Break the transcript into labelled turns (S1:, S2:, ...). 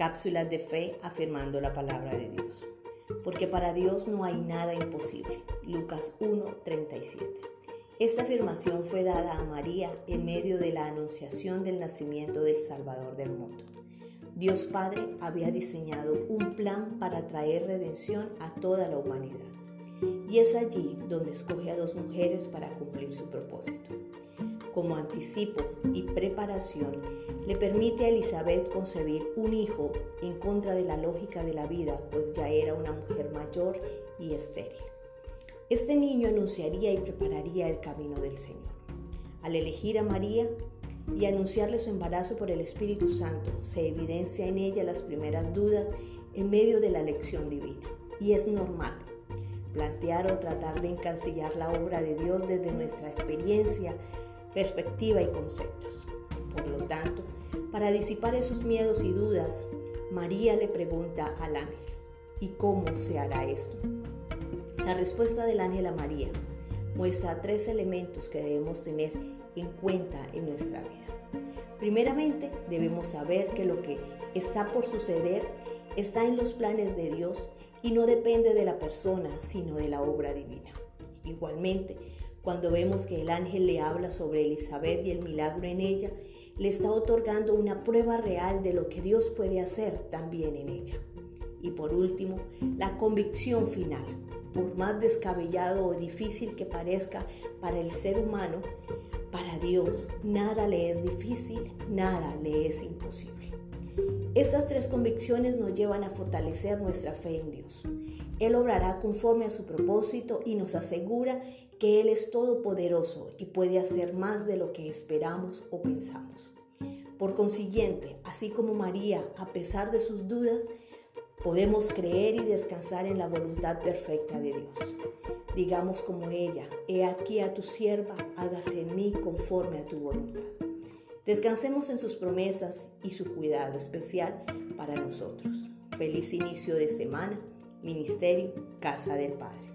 S1: Cápsulas de fe afirmando la palabra de Dios. Porque para Dios no hay nada imposible. Lucas 1:37. Esta afirmación fue dada a María en medio de la anunciación del nacimiento del Salvador del mundo. Dios Padre había diseñado un plan para traer redención a toda la humanidad. Y es allí donde escoge a dos mujeres para cumplir su propósito como anticipo y preparación, le permite a Elizabeth concebir un hijo en contra de la lógica de la vida, pues ya era una mujer mayor y estéril. Este niño anunciaría y prepararía el camino del Señor. Al elegir a María y anunciarle su embarazo por el Espíritu Santo, se evidencia en ella las primeras dudas en medio de la lección divina. Y es normal plantear o tratar de encancillar la obra de Dios desde nuestra experiencia perspectiva y conceptos. Por lo tanto, para disipar esos miedos y dudas, María le pregunta al ángel, ¿y cómo se hará esto? La respuesta del ángel a María muestra tres elementos que debemos tener en cuenta en nuestra vida. Primeramente, debemos saber que lo que está por suceder está en los planes de Dios y no depende de la persona, sino de la obra divina. Igualmente, cuando vemos que el ángel le habla sobre Elizabeth y el milagro en ella, le está otorgando una prueba real de lo que Dios puede hacer también en ella. Y por último, la convicción final. Por más descabellado o difícil que parezca para el ser humano, para Dios nada le es difícil, nada le es imposible. Estas tres convicciones nos llevan a fortalecer nuestra fe en Dios. Él obrará conforme a su propósito y nos asegura que Él es todopoderoso y puede hacer más de lo que esperamos o pensamos. Por consiguiente, así como María, a pesar de sus dudas, podemos creer y descansar en la voluntad perfecta de Dios. Digamos como ella, he aquí a tu sierva, hágase en mí conforme a tu voluntad. Descansemos en sus promesas y su cuidado especial para nosotros. Feliz inicio de semana Ministerio Casa del Padre.